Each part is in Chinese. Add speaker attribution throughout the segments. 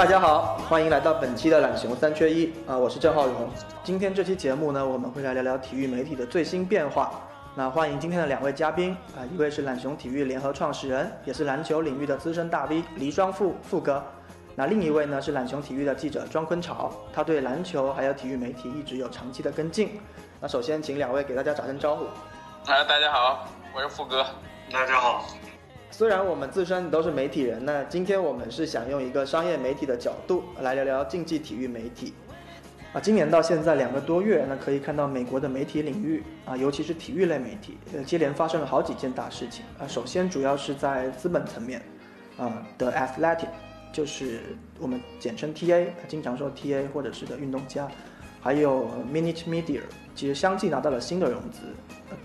Speaker 1: 好，大家好，欢迎来到本期的懒熊三缺一啊，我是郑浩荣。今天这期节目呢，我们会来聊聊体育媒体的最新变化。那欢迎今天的两位嘉宾啊，一位是懒熊体育联合创始人，也是篮球领域的资深大 V 黎双富富哥。那另一位呢是懒熊体育的记者庄坤潮，他对篮球还有体育媒体一直有长期的跟进。那首先请两位给大家打声招呼。
Speaker 2: 哎，大家好，我是富哥。
Speaker 3: 大家好。
Speaker 1: 虽然我们自身都是媒体人，那今天我们是想用一个商业媒体的角度来聊聊竞技体育媒体。啊，今年到现在两个多月，那可以看到美国的媒体领域啊，尤其是体育类媒体，呃，接连发生了好几件大事情啊。首先主要是在资本层面，啊，The Athletic，就是我们简称 TA，经常说 TA 或者是的运动家，还有 Minute Media，其实相继拿到了新的融资。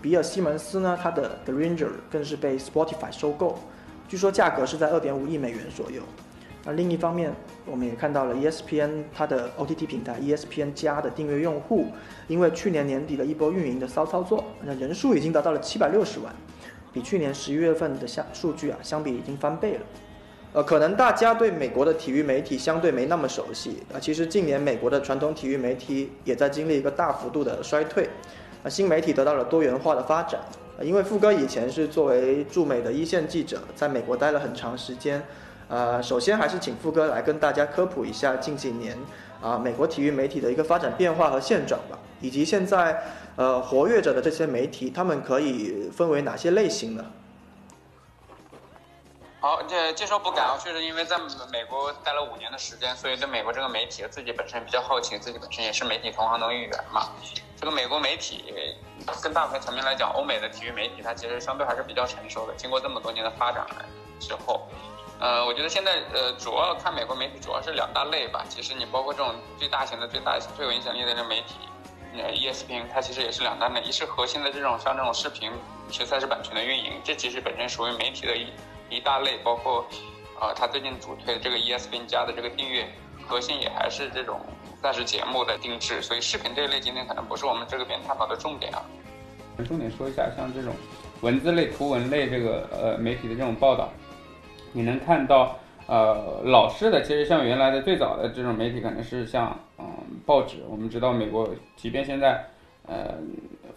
Speaker 1: 比尔西蒙斯呢，他的 The Ranger 更是被 Spotify 收购，据说价格是在二点五亿美元左右。那另一方面，我们也看到了 ESPN 它的 OTT 平台 ESPN 加的订阅用户，因为去年年底的一波运营的骚操作，那人数已经达到了七百六十万，比去年十一月份的相数据啊相比已经翻倍了。呃，可能大家对美国的体育媒体相对没那么熟悉啊，其实近年美国的传统体育媒体也在经历一个大幅度的衰退。啊新媒体得到了多元化的发展，因为富哥以前是作为驻美的一线记者，在美国待了很长时间。呃，首先还是请富哥来跟大家科普一下近几年啊美国体育媒体的一个发展变化和现状吧，以及现在呃活跃着的这些媒体，他们可以分为哪些类型呢？
Speaker 2: 好，这介绍不敢啊，确实因为在美国待了五年的时间，所以对美国这个媒体自己本身比较好奇，自己本身也是媒体同行的一员嘛。这个美国媒体跟大牌层面来讲，欧美的体育媒体它其实相对还是比较成熟的。经过这么多年的发展之后，呃，我觉得现在呃主要看美国媒体主要是两大类吧。其实你包括这种最大型的、最大最有影响力的这媒体，呃，ESPN 它其实也是两大类，一是核心的这种像这种视频、是赛事版权的运营，这其实本身属于媒体的一。一大类包括，呃，他最近主推的这个 ESPN 加的这个订阅，核心也还是这种赛事节目的定制，所以视频这一类今天可能不是我们这个边探讨的重点啊。
Speaker 4: 重点说一下，像这种文字类、图文类这个呃媒体的这种报道，你能看到呃老式的，其实像原来的最早的这种媒体，可能是像嗯报纸。我们知道美国，即便现在呃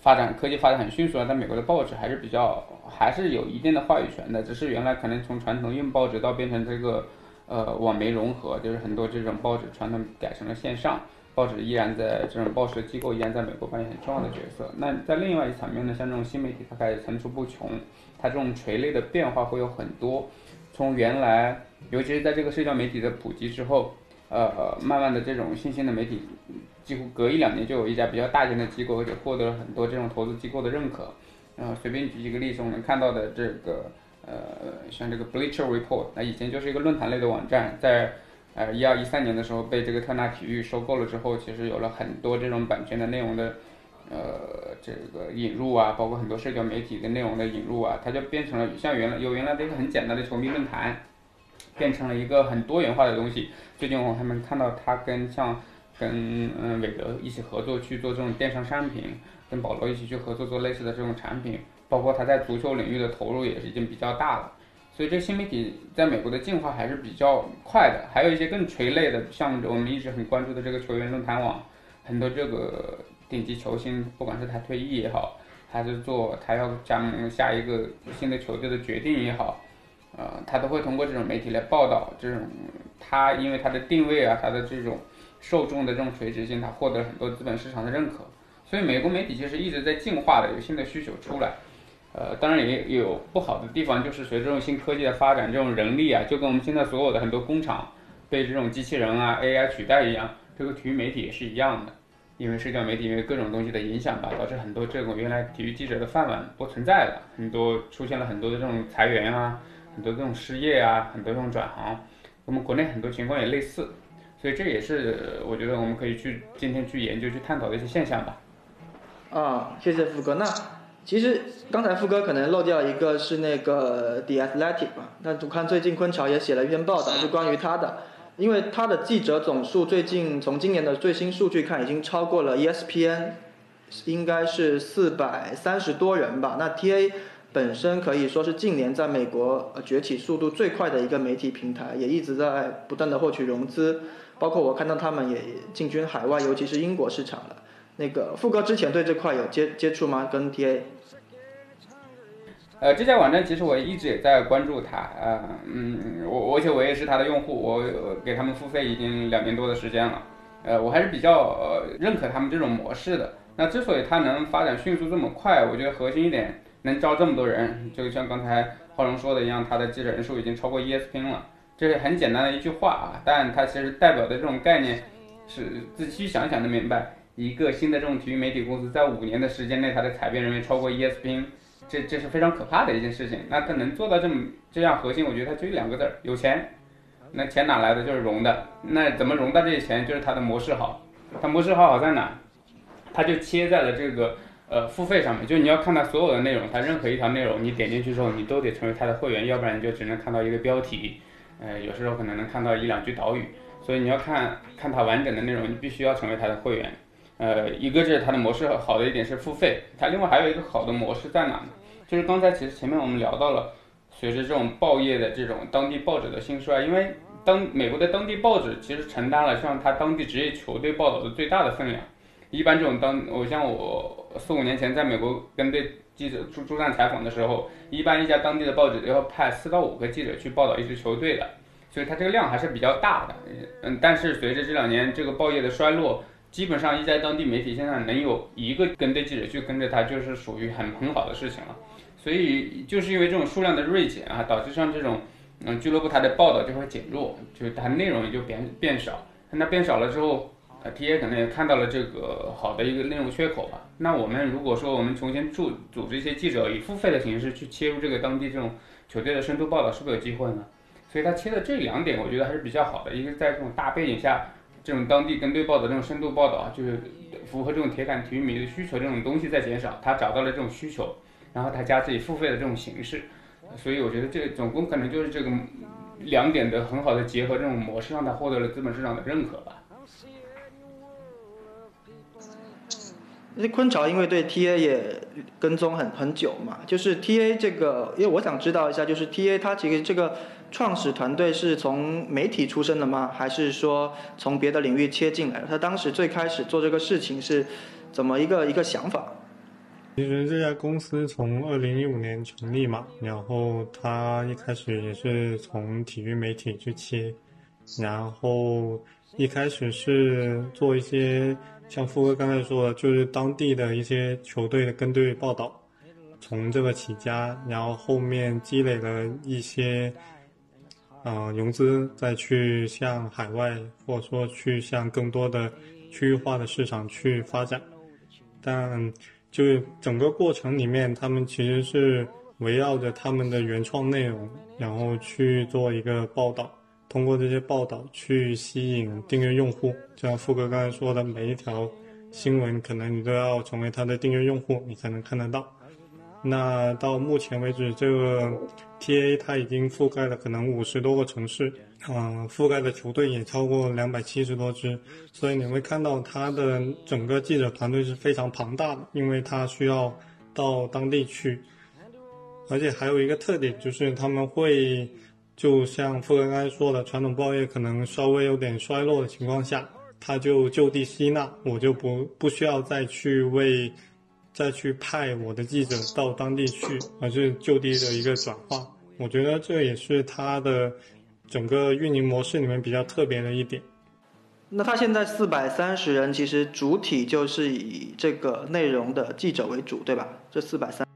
Speaker 4: 发展科技发展很迅速啊，但美国的报纸还是比较。还是有一定的话语权的，只是原来可能从传统印报纸到变成这个，呃，网媒融合，就是很多这种报纸传统改成了线上，报纸依然在这种报社机构依然在美国扮演很重要的角色。那在另外一层面呢，像这种新媒体，它开始层出不穷，它这种垂类的变化会有很多。从原来，尤其是在这个社交媒体的普及之后，呃，慢慢的这种新兴的媒体，几乎隔一两年就有一家比较大型的机构，而且获得了很多这种投资机构的认可。呃，随便举几个例子，我们看到的这个，呃，像这个 Bleacher Report，那以前就是一个论坛类的网站，在呃一二一三年的时候被这个特纳体育收购了之后，其实有了很多这种版权的内容的，呃，这个引入啊，包括很多社交媒体的内容的引入啊，它就变成了像原来有原来的一个很简单的球迷论坛，变成了一个很多元化的东西。最近我还们看到它跟像跟嗯韦德一起合作去做这种电商商品。跟保罗一起去合作做类似的这种产品，包括他在足球领域的投入也是已经比较大了，所以这新媒体在美国的进化还是比较快的。还有一些更垂类的，像我们一直很关注的这个球员论坛网，很多这个顶级球星，不管是他退役也好，还是做他要加盟下一个新的球队的决定也好，呃，他都会通过这种媒体来报道这种他因为他的定位啊，他的这种受众的这种垂直性，他获得很多资本市场的认可。所以美国媒体其实一直在进化的，有新的需求出来，呃，当然也有不好的地方，就是随着这种新科技的发展，这种人力啊，就跟我们现在所有的很多工厂被这种机器人啊 AI 取代一样，这个体育媒体也是一样的，因为社交媒体因为各种东西的影响吧，导致很多这种原来体育记者的饭碗不存在了，很多出现了很多的这种裁员啊，很多这种失业啊，很多这种转行，我们国内很多情况也类似，所以这也是我觉得我们可以去今天去研究去探讨的一些现象吧。
Speaker 1: 啊，谢谢富哥。那其实刚才富哥可能漏掉一个是那个 The Athletic 吧？那我看最近昆潮也写了一篇报道，是关于他的，因为他的记者总数最近从今年的最新数据看，已经超过了 ESPN，应该是四百三十多人吧。那 TA 本身可以说是近年在美国崛起速度最快的一个媒体平台，也一直在不断的获取融资，包括我看到他们也进军海外，尤其是英国市场了。那个富哥之前对这块有接接触吗？跟 TA？
Speaker 4: 呃，这家网站其实我一直也在关注它，呃，嗯，我而且我也是它的用户，我给他们付费已经两年多的时间了，呃，我还是比较认可他们这种模式的。那之所以它能发展迅速这么快，我觉得核心一点能招这么多人，就像刚才浩龙说的一样，它的记者人数已经超过 ESPN 了，这是很简单的一句话啊，但它其实代表的这种概念是仔细想想能明白，一个新的这种体育媒体公司在五年的时间内，它的采编人员超过 ESPN。这这是非常可怕的一件事情。那他能做到这么这样核心，我觉得他就两个字儿：有钱。那钱哪来的？就是融的。那怎么融到这些钱？就是他的模式好。他模式好好在哪？他就切在了这个呃付费上面。就你要看他所有的内容，他任何一条内容，你点进去之后，你都得成为他的会员，要不然你就只能看到一个标题。呃，有时候可能能看到一两句导语。所以你要看看他完整的内容，你必须要成为他的会员。呃，一个是它的模式好的一点是付费，它另外还有一个好的模式在哪呢？就是刚才其实前面我们聊到了，随着这种报业的这种当地报纸的兴衰，因为当美国的当地报纸其实承担了像它当地职业球队报道的最大的分量。一般这种当我像我四五年前在美国跟队记者驻驻站采访的时候，一般一家当地的报纸都要派四到五个记者去报道一支球队的，所以它这个量还是比较大的。嗯，但是随着这两年这个报业的衰落。基本上一家当地媒体现在能有一个跟队记者去跟着他，就是属于很很好的事情了。所以就是因为这种数量的锐减啊，导致像这种嗯俱乐部它的报道就会减弱，就是它内容也就变变少。那变少了之后，呃，T A 可能也看到了这个好的一个内容缺口吧。那我们如果说我们重新组组织一些记者以付费的形式去切入这个当地这种球队的深度报道，是不是有机会呢？所以他切的这两点，我觉得还是比较好的。一个在这种大背景下。这种当地跟队报的这种深度报道，就是符合这种铁杆体育迷的需求，这种东西在减少，他找到了这种需求，然后他加自己付费的这种形式，所以我觉得这总共可能就是这个两点的很好的结合，这种模式让他获得了资本市场的认可吧。
Speaker 1: 那昆潮因为对 TA 也跟踪很很久嘛，就是 TA 这个，因为我想知道一下，就是 TA 它其实这个。创始团队是从媒体出身的吗？还是说从别的领域切进来的？他当时最开始做这个事情是怎么一个一个想法？
Speaker 3: 其实这家公司从二零一五年成立嘛，然后他一开始也是从体育媒体去切，然后一开始是做一些像富哥刚才说的，就是当地的一些球队的跟队报道，从这个起家，然后后面积累了一些。呃，融资再去向海外，或者说去向更多的区域化的市场去发展，但就整个过程里面，他们其实是围绕着他们的原创内容，然后去做一个报道，通过这些报道去吸引订阅用户。就像富哥刚才说的，每一条新闻可能你都要成为他的订阅用户，你才能看得到。那到目前为止，这个 TA 它已经覆盖了可能五十多个城市，嗯，覆盖的球队也超过两百七十多支，所以你会看到它的整个记者团队是非常庞大的，因为它需要到当地去，而且还有一个特点就是他们会，就像富哥刚才说的，传统报业可能稍微有点衰落的情况下，他就就地吸纳，我就不不需要再去为。再去派我的记者到当地去，而是就地的一个转化。我觉得这也是它的整个运营模式里面比较特别的一点。
Speaker 1: 那他现在四百三十人，其实主体就是以这个内容的记者为主，对吧？这四百三，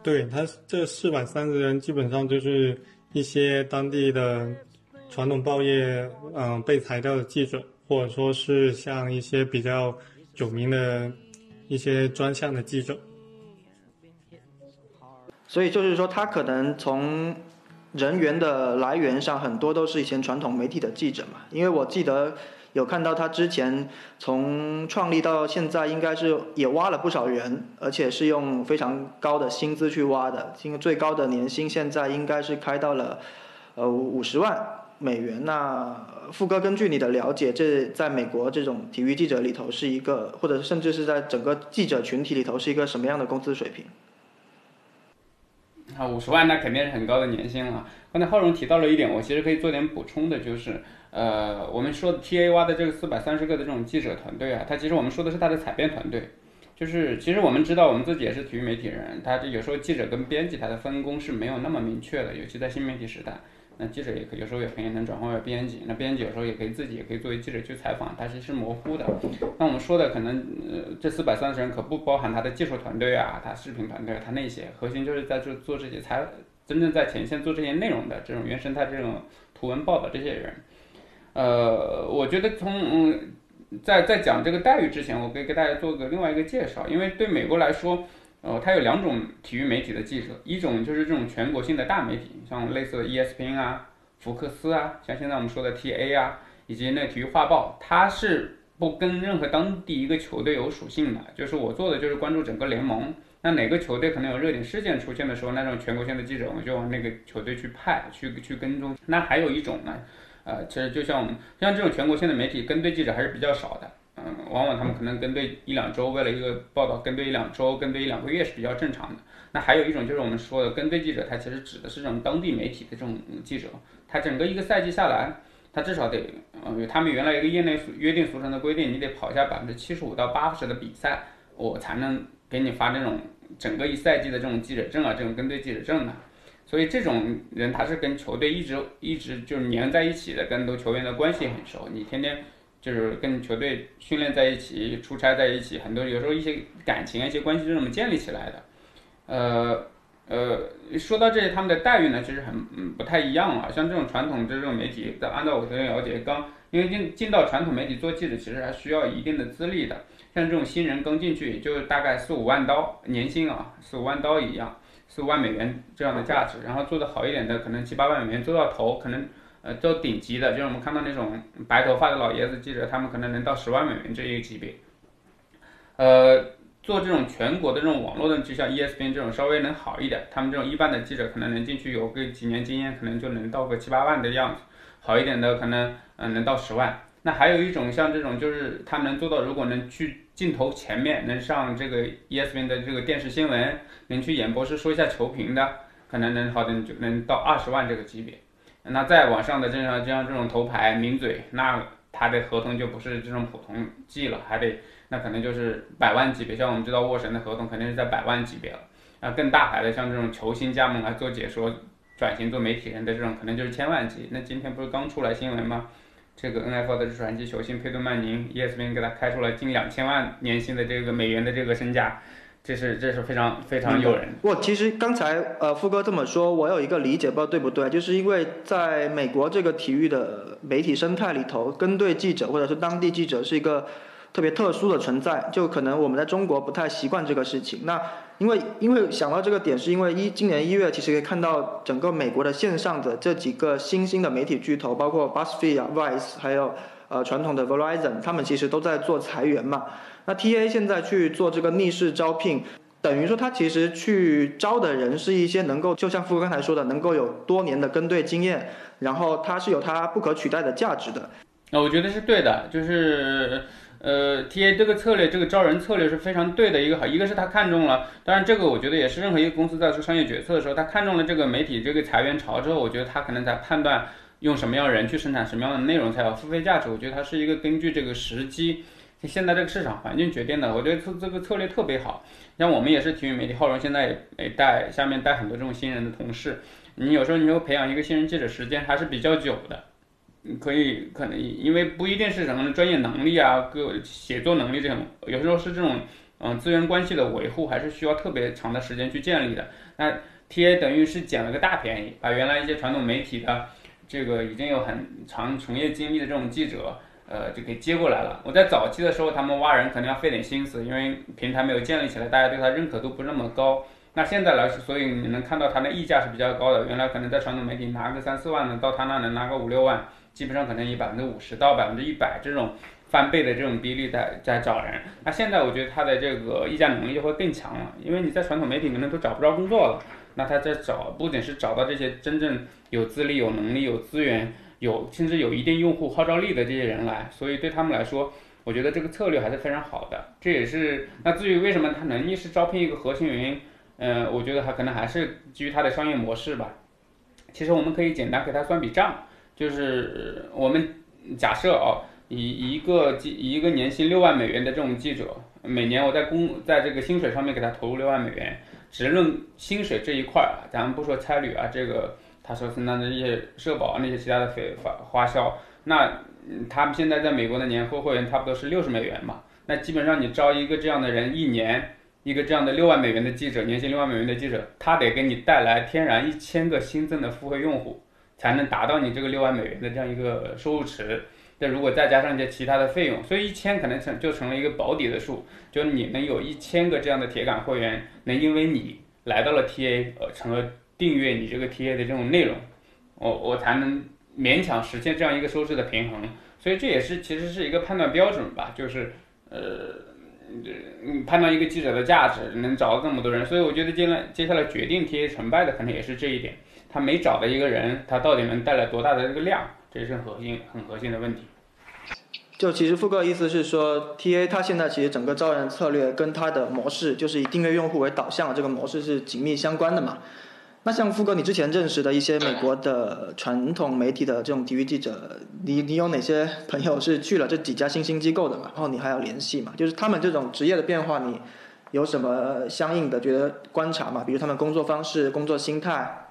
Speaker 3: 对他这四百三十人基本上就是一些当地的传统报业嗯被裁掉的记者，或者说是像一些比较。有名的一些专项的记者，
Speaker 1: 所以就是说，他可能从人员的来源上，很多都是以前传统媒体的记者嘛。因为我记得有看到他之前从创立到现在，应该是也挖了不少人，而且是用非常高的薪资去挖的。因为最高的年薪现在应该是开到了呃五十万美元。那富哥，根据你的了解，这在美国这种体育记者里头是一个，或者甚至是在整个记者群体里头是一个什么样的工资水平？
Speaker 4: 啊，五十万那肯定是很高的年薪了。刚才浩荣提到了一点，我其实可以做点补充的，就是呃，我们说的 T A 挖的这个四百三十个的这种记者团队啊，他其实我们说的是他的采编团队，就是其实我们知道，我们自己也是体育媒体人，他有时候记者跟编辑他的分工是没有那么明确的，尤其在新媒体时代。那记者也可有时候也可以能转换为编辑，那编辑有时候也可以自己也可以作为记者去采访，它其实是模糊的。那我们说的可能呃这四百三十人可不包含他的技术团队啊，他视频团队，他那些核心就是在做做这些采真正在前线做这些内容的这种原生态这种图文报道这些人。呃，我觉得从嗯在在讲这个待遇之前，我可以给大家做个另外一个介绍，因为对美国来说。呃，它有两种体育媒体的记者，一种就是这种全国性的大媒体，像类似的 ESPN 啊、福克斯啊，像现在我们说的 TA 啊，以及那体育画报，它是不跟任何当地一个球队有属性的，就是我做的就是关注整个联盟，那哪个球队可能有热点事件出现的时候，那种全国性的记者，我们就往那个球队去派，去去跟踪。那还有一种呢，呃，其实就像我们像这种全国性的媒体，跟队记者还是比较少的。嗯，往往他们可能跟队一两周，为了一个报道跟队一两周，跟队一两个月是比较正常的。那还有一种就是我们说的跟队记者，他其实指的是这种当地媒体的这种记者，他整个一个赛季下来，他至少得，嗯，他们原来一个业内约定俗成的规定，你得跑下百分之七十五到八十的比赛，我才能给你发这种整个一赛季的这种记者证啊，这种跟队记者证的。所以这种人他是跟球队一直一直就是粘在一起的，跟都球员的关系很熟，你天天。就是跟球队训练在一起，出差在一起，很多有时候一些感情、一些关系是这么建立起来的。呃呃，说到这些，他们的待遇呢，其实很嗯不太一样啊。像这种传统这种媒体，按照我的了解，刚因为进进到传统媒体做记者，其实还需要一定的资历的。像这种新人刚进去，就大概四五万刀年薪啊，四五万刀一样，四五万美元这样的价值。然后做的好一点的，可能七八万美元做到头，可能。呃，都顶级的，就是我们看到那种白头发的老爷子记者，他们可能能到十万美元这一个级别。呃，做这种全国的这种网络的，就像 ESPN 这种稍微能好一点，他们这种一般的记者可能能进去有个几年经验，可能就能到个七八万的样子。好一点的可能嗯能到十万。那还有一种像这种，就是他能做到，如果能去镜头前面，能上这个 ESPN 的这个电视新闻，能去演播室说一下球评的，可能能好点就能到二十万这个级别。那再往上的这样就像这种头牌名嘴，那他的合同就不是这种普通计了，还得那可能就是百万级别。像我们知道沃神的合同肯定是在百万级别了。啊，更大牌的像这种球星加盟来做解说、转型做媒体人的这种，可能就是千万级。那今天不是刚出来新闻吗？这个 NFL 的传奇球星佩顿曼宁，ESPN 给他开出了近两千万年薪的这个美元的这个身价。这是这是非常非常诱人。
Speaker 1: 我其实刚才呃富哥这么说，我有一个理解，不知道对不对？就是因为在美国这个体育的媒体生态里头，跟队记者或者是当地记者是一个特别特殊的存在，就可能我们在中国不太习惯这个事情。那因为因为想到这个点，是因为一今年一月其实可以看到整个美国的线上的这几个新兴的媒体巨头，包括 BuzzFeed、Vice，还有呃传统的 Verizon，他们其实都在做裁员嘛。那 TA 现在去做这个逆势招聘，等于说他其实去招的人是一些能够，就像富哥刚才说的，能够有多年的跟队经验，然后他是有他不可取代的价值的。
Speaker 4: 那我觉得是对的，就是呃，TA 这个策略，这个招人策略是非常对的一个好，一个是他看中了，当然这个我觉得也是任何一个公司在做商业决策的时候，他看中了这个媒体这个裁员潮之后，我觉得他可能在判断用什么样人去生产什么样的内容才有付费价值，我觉得他是一个根据这个时机。现在这个市场环境决定的，我觉得这这个策略特别好。像我们也是体育媒体，浩荣现在也带下面带很多这种新人的同事。你有时候你会培养一个新人记者，时间还是比较久的。可以可能因为不一定是什么专业能力啊，各写作能力这种，有时候是这种嗯资源关系的维护，还是需要特别长的时间去建立的。那 TA 等于是捡了个大便宜，把原来一些传统媒体的这个已经有很长从业经历的这种记者。呃，就给接过来了。我在早期的时候，他们挖人可能要费点心思，因为平台没有建立起来，大家对他认可度不那么高。那现在来，所以你能看到他的溢价是比较高的。原来可能在传统媒体拿个三四万的，到他那能拿个五六万，基本上可能以百分之五十到百分之一百这种翻倍的这种比例在在找人。那现在我觉得他的这个议价能力就会更强了，因为你在传统媒体可能都找不着工作了，那他在找不仅是找到这些真正有资历、有能力、有资源。有甚至有一定用户号召力的这些人来，所以对他们来说，我觉得这个策略还是非常好的。这也是那至于为什么他能一时招聘一个核心原因，嗯，我觉得还可能还是基于他的商业模式吧。其实我们可以简单给他算笔账，就是我们假设哦，以一个记一个年薪六万美元的这种记者，每年我在工在这个薪水上面给他投入六万美元，只论薪水这一块儿，咱们不说差旅啊，这个他所承担的一些社保那些其他的费花花销，那他们现在在美国的年会会员差不多是六十美元嘛，那基本上你招一个这样的人一年。一个这样的六万美元的记者，年薪六万美元的记者，他得给你带来天然一千个新增的付费用户，才能达到你这个六万美元的这样一个收入池。那如果再加上一些其他的费用，所以一千可能成就成了一个保底的数，就你能有一千个这样的铁杆会员，能因为你来到了 TA，呃，成了订阅你这个 TA 的这种内容，我我才能勉强实现这样一个收支的平衡。所以这也是其实是一个判断标准吧，就是呃。嗯，判断一个记者的价值，能找到这么多人，所以我觉得接来接下来决定 TA 成败的可能也是这一点。他没找的一个人，他到底能带来多大的这个量，这是核心很核心的问题。
Speaker 1: 就其实富哥意思是说，TA 他现在其实整个招人策略跟他的模式，就是以订阅用户为导向，这个模式是紧密相关的嘛。那像富哥，你之前认识的一些美国的传统媒体的这种体育记者，你你有哪些朋友是去了这几家新兴机构的嘛？然后你还要联系嘛？就是他们这种职业的变化，你有什么相应的觉得观察嘛？比如他们工作方式、工作心态。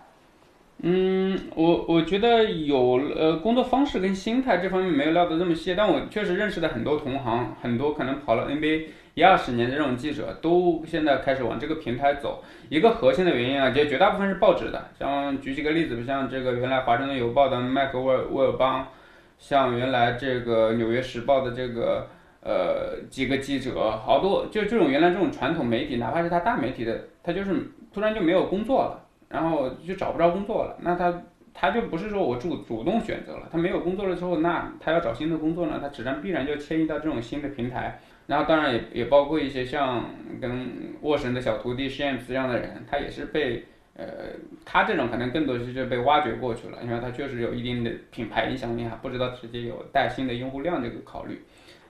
Speaker 4: 嗯，我我觉得有呃工作方式跟心态这方面没有聊得这么细，但我确实认识的很多同行，很多可能跑了 NBA。一二十年的这种记者都现在开始往这个平台走，一个核心的原因啊，就绝大部分是报纸的。像举几个例子，像这个原来华盛顿邮报的麦克沃尔沃尔邦，像原来这个纽约时报的这个呃几个记者，好多就这种原来这种传统媒体，哪怕是他大媒体的，他就是突然就没有工作了，然后就找不着工作了，那他他就不是说我主主动选择了，他没有工作了之后，那他要找新的工作呢，他只能必然就迁移到这种新的平台。然后当然也也包括一些像跟沃神的小徒弟 Shams 这样的人，他也是被呃他这种可能更多是就被挖掘过去了，因为他确实有一定的品牌影响力，还不知道直接有带新的用户量这个考虑。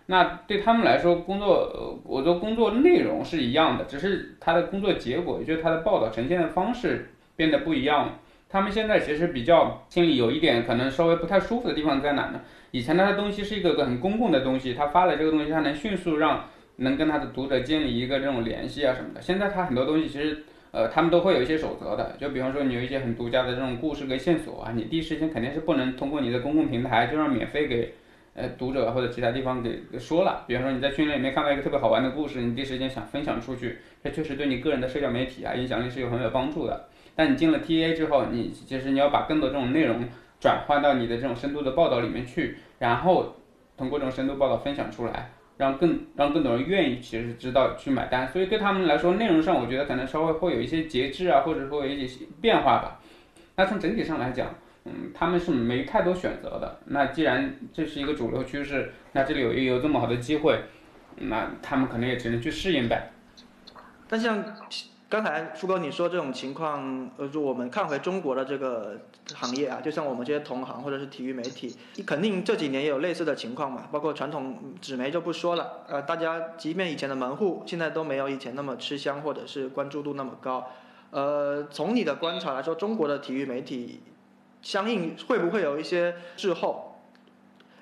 Speaker 4: 那对他们来说，工作我的工作内容是一样的，只是他的工作结果，也就是他的报道呈现的方式变得不一样。他们现在其实比较心里有一点可能稍微不太舒服的地方在哪呢？以前他的东西是一个很公共的东西，他发了这个东西，他能迅速让能跟他的读者建立一个这种联系啊什么的。现在他很多东西其实，呃，他们都会有一些守则的，就比方说你有一些很独家的这种故事跟线索啊，你第一时间肯定是不能通过你的公共平台就让免费给呃读者或者其他地方给说了。比方说你在训练里面看到一个特别好玩的故事，你第一时间想分享出去，这确实对你个人的社交媒体啊影响力是有很有帮助的。但你进了 TA 之后，你其实你要把更多这种内容转换到你的这种深度的报道里面去，然后。通过这种深度报道分享出来，让更让更多人愿意，其实知道去买单。所以对他们来说，内容上我觉得可能稍微会有一些节制啊，或者说有一些变化吧。那从整体上来讲，嗯，他们是没太多选择的。那既然这是一个主流趋势，那这里有有这么好的机会，那他们可能也只能去适应呗。
Speaker 1: 但像。刚才富哥你说这种情况，呃，就我们看回中国的这个行业啊，就像我们这些同行或者是体育媒体，肯定这几年也有类似的情况嘛。包括传统纸媒就不说了，呃，大家即便以前的门户，现在都没有以前那么吃香或者是关注度那么高。呃，从你的观察来说，中国的体育媒体相应会不会有一些滞后？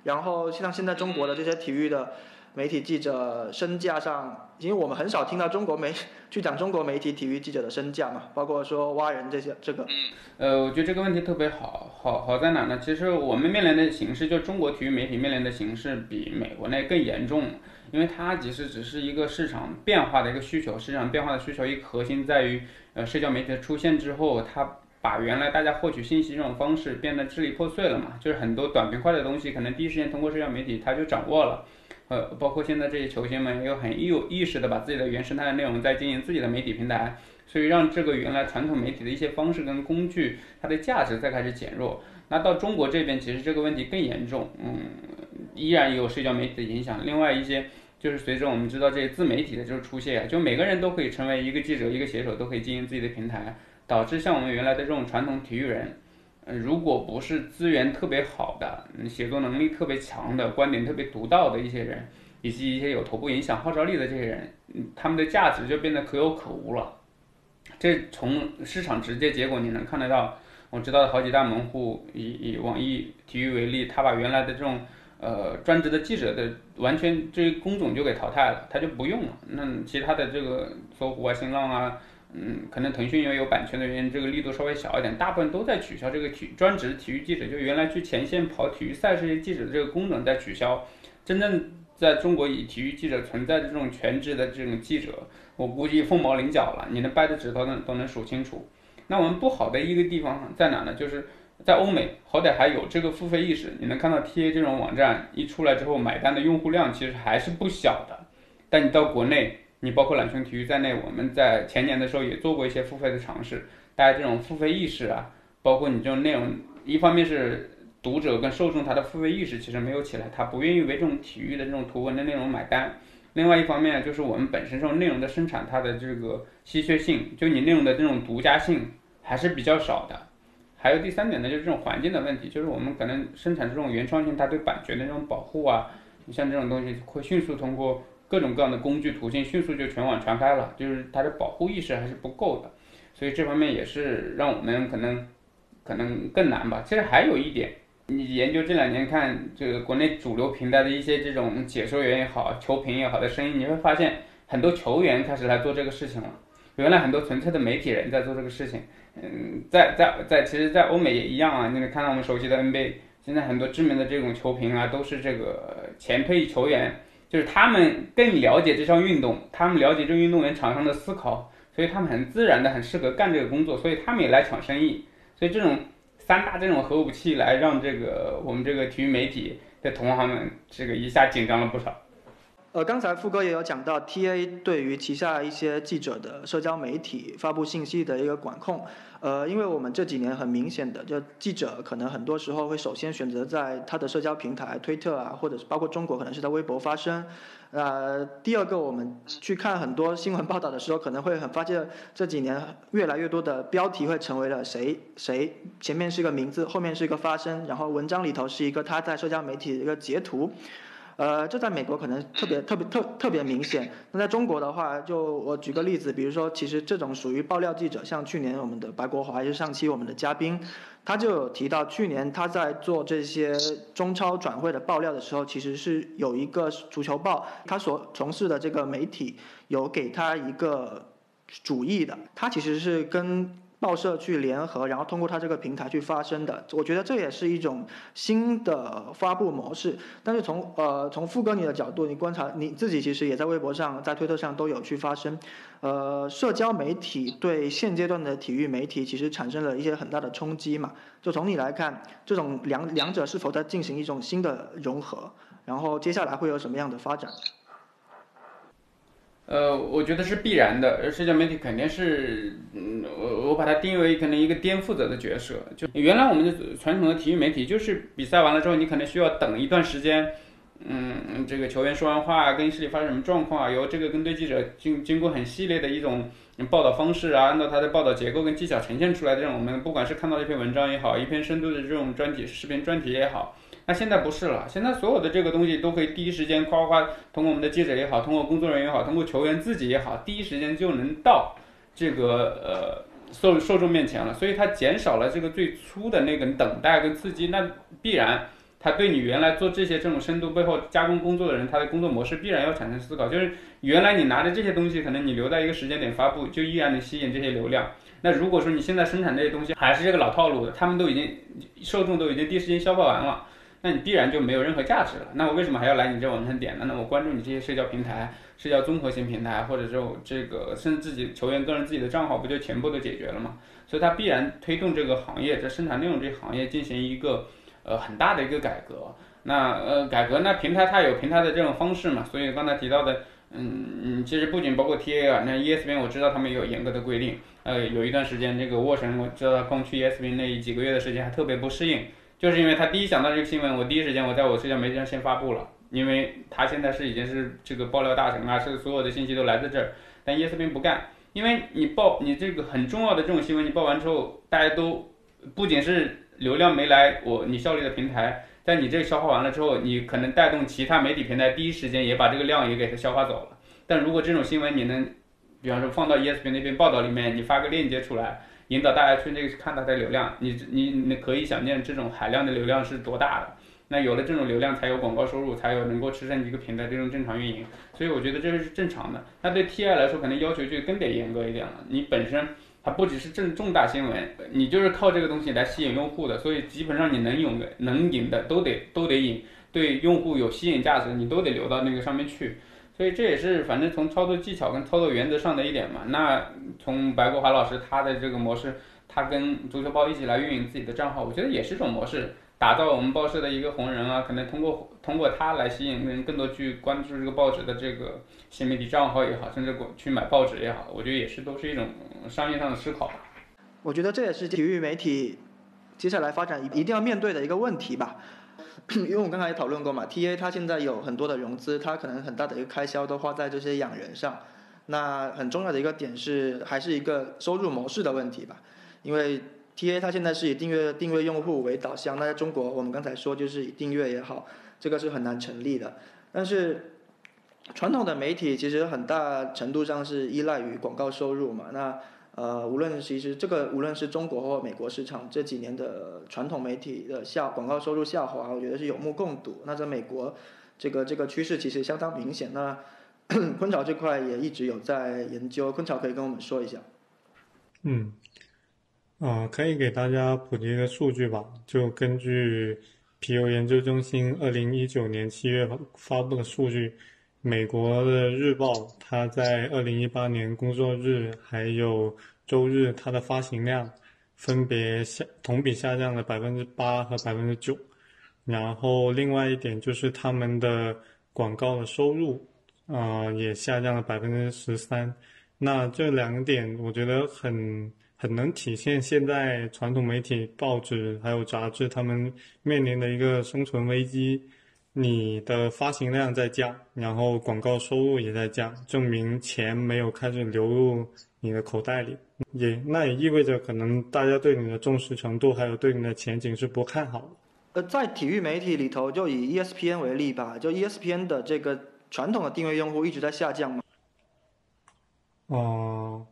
Speaker 1: 然后像现在中国的这些体育的。媒体记者身价上，因为我们很少听到中国媒去讲中国媒体体育记者的身价嘛，包括说挖人这些这个。
Speaker 4: 嗯呃，我觉得这个问题特别好，好好在哪呢？其实我们面临的形势，就中国体育媒体面临的形势比美国那更严重，因为它其实只是一个市场变化的一个需求，市场变化的需求一个核心在于，呃，社交媒体的出现之后，它把原来大家获取信息这种方式变得支离破碎了嘛，就是很多短平快的东西，可能第一时间通过社交媒体它就掌握了。呃，包括现在这些球星们，也有很有意识的把自己的原生态的内容在经营自己的媒体平台，所以让这个原来传统媒体的一些方式跟工具，它的价值在开始减弱。那到中国这边，其实这个问题更严重，嗯，依然有社交媒体的影响。另外一些就是随着我们知道这些自媒体的就是出现，就每个人都可以成为一个记者、一个写手，都可以经营自己的平台，导致像我们原来的这种传统体育人。呃，如果不是资源特别好的、写作能力特别强的、观点特别独到的一些人，以及一些有头部影响、号召力的这些人，他们的价值就变得可有可无了。这从市场直接结果你能看得到。我知道的好几大门户，以以网易体育为例，他把原来的这种呃专职的记者的完全这工种就给淘汰了，他就不用了。那其他的这个搜狐啊、新浪啊，嗯，可能腾讯因为有版权的原因，这个力度稍微小一点，大部分都在取消这个体专职体育记者，就原来去前线跑体育赛事些记者的这个功能在取消。真正在中国以体育记者存在的这种全职的这种记者，我估计凤毛麟角了，你能掰着指头能都能数清楚。那我们不好的一个地方在哪呢？就是在欧美，好歹还有这个付费意识。你能看到 TA 这种网站一出来之后，买单的用户量其实还是不小的。但你到国内，你包括懒熊体育在内，我们在前年的时候也做过一些付费的尝试。大家这种付费意识啊，包括你这种内容，一方面是读者跟受众他的付费意识其实没有起来，他不愿意为这种体育的这种图文的内容买单。另外一方面就是我们本身这种内容的生产，它的这个稀缺性，就你内容的这种独家性还是比较少的。还有第三点呢，就是这种环境的问题，就是我们可能生产这种原创性，它对版权的这种保护啊，你像这种东西会迅速通过各种各样的工具途径迅速就全网传开了，就是它的保护意识还是不够的。所以这方面也是让我们可能可能更难吧。其实还有一点。你研究这两年看这个国内主流平台的一些这种解说员也好、球评也好的声音，你会发现很多球员开始来做这个事情了。原来很多纯粹的媒体人在做这个事情。嗯，在在在，其实，在欧美也一样啊。你能看到我们熟悉的 NBA，现在很多知名的这种球评啊，都是这个前退役球员，就是他们更了解这项运动，他们了解这个运动员场上的思考，所以他们很自然的很适合干这个工作，所以他们也来抢生意。所以这种。三大这种核武器来让这个我们这个体育媒体的同行们这个一下紧张了不少。
Speaker 1: 呃，刚才富哥也有讲到，TA 对于旗下一些记者的社交媒体发布信息的一个管控。呃，因为我们这几年很明显的，就记者可能很多时候会首先选择在他的社交平台，推特啊，或者是包括中国可能是在微博发声。呃，第二个，我们去看很多新闻报道的时候，可能会很发现这几年越来越多的标题会成为了谁谁前面是一个名字，后面是一个发声，然后文章里头是一个他在社交媒体的一个截图。呃，这在美国可能特别特别特特别明显。那在中国的话，就我举个例子，比如说，其实这种属于爆料记者，像去年我们的白国华，还是上期我们的嘉宾，他就有提到，去年他在做这些中超转会的爆料的时候，其实是有一个足球报，他所从事的这个媒体有给他一个主意的，他其实是跟。报社去联合，然后通过他这个平台去发声的，我觉得这也是一种新的发布模式。但是从呃从富哥你的角度，你观察你自己其实也在微博上、在推特上都有去发声。呃，社交媒体对现阶段的体育媒体其实产生了一些很大的冲击嘛。就从你来看，这种两两者是否在进行一种新的融合？然后接下来会有什么样的发展？
Speaker 4: 呃，我觉得是必然的，社交媒体肯定是，嗯，我我把它定义为可能一个颠覆者的角色。就原来我们的传统的体育媒体，就是比赛完了之后，你可能需要等一段时间，嗯，这个球员说完话，更衣室里发生什么状况啊，由这个跟队记者经经过很系列的一种报道方式啊，按照他的报道结构跟技巧呈现出来的这种，我们不管是看到一篇文章也好，一篇深度的这种专题视频专题也好。那现在不是了，现在所有的这个东西都可以第一时间夸夸通过我们的记者也好，通过工作人员也好，通过球员自己也好，第一时间就能到这个呃受受众面前了，所以它减少了这个最初的那个等待跟刺激，那必然它对你原来做这些这种深度背后加工工作的人，他的工作模式必然要产生思考，就是原来你拿着这些东西，可能你留在一个时间点发布，就依然能吸引这些流量。那如果说你现在生产这些东西还是这个老套路的，他们都已经受众都已经第一时间消化完了。那你必然就没有任何价值了。那我为什么还要来你这网站点呢？那我关注你这些社交平台、社交综合性平台，或者说这个甚至自己球员个人自己的账号，不就全部都解决了吗？所以它必然推动这个行业，这生产内容这行业进行一个呃很大的一个改革。那呃改革，那平台它有平台的这种方式嘛？所以刚才提到的，嗯嗯，其实不仅包括 TA 啊，那 ESPN 我知道他们也有严格的规定。呃，有一段时间，这个沃神我知道他刚去 ESPN 那几个月的时间还特别不适应。就是因为他第一想到这个新闻，我第一时间我在我社交媒体上先发布了，因为他现在是已经是这个爆料大神啊，是所有的信息都来自这儿。但 ESPN 不干，因为你报你这个很重要的这种新闻，你报完之后，大家都不仅是流量没来，我你效率的平台，在你这消化完了之后，你可能带动其他媒体平台第一时间也把这个量也给它消化走了。但如果这种新闻你能，比方说放到 ESPN 那边报道里面，你发个链接出来，引导大家去那个看它的流量，你你你可以想见这种海量的流量是多大的。那有了这种流量，才有广告收入，才有能够支撑一个平台这种正常运营。所以我觉得这是正常的。那对 TI 来说，可能要求就更得严格一点了。你本身它不只是正重大新闻，你就是靠这个东西来吸引用户的。所以基本上你能用的、能引的都得都得引，对用户有吸引价值，你都得留到那个上面去。所以这也是反正从操作技巧跟操作原则上的一点嘛。那从白国华老师他的这个模式，他跟足球报一起来运营自己的账号，我觉得也是一种模式。打造我们报社的一个红人啊，可能通过通过他来吸引人更多去关注这个报纸的这个新媒体账号也好，甚至去买报纸也好，我觉得也是都是一种商业上的思考。
Speaker 1: 我觉得这也是体育媒体接下来发展一定要面对的一个问题吧。因为我刚才也讨论过嘛，TA 它现在有很多的融资，它可能很大的一个开销都花在这些养人上。那很重要的一个点是，还是一个收入模式的问题吧，因为。T A 它现在是以订阅订阅用户为导向，那在中国我们刚才说就是以订阅也好，这个是很难成立的。但是传统的媒体其实很大程度上是依赖于广告收入嘛。那呃，无论其实这个无论是中国或美国市场这几年的传统媒体的下广告收入下滑，我觉得是有目共睹。那在美国这个这个趋势其实相当明显。那 昆潮这块也一直有在研究，昆潮可以跟我们说一下。
Speaker 3: 嗯。啊，可以给大家普及一个数据吧。就根据皮尤研究中心二零一九年七月发布的数据，美国的日报它在二零一八年工作日还有周日，它的发行量分别下同比下降了百分之八和百分之九。然后另外一点就是他们的广告的收入啊也下降了百分之十三。那这两点我觉得很。很能体现现在传统媒体、报纸还有杂志他们面临的一个生存危机。你的发行量在降，然后广告收入也在降，证明钱没有开始流入你的口袋里。也那也意味着可能大家对你的重视程度还有对你的前景是不看好的。
Speaker 1: 呃，在体育媒体里头，就以 ESPN 为例吧，就 ESPN 的这个传统的订阅用户一直在下降吗？
Speaker 3: 哦。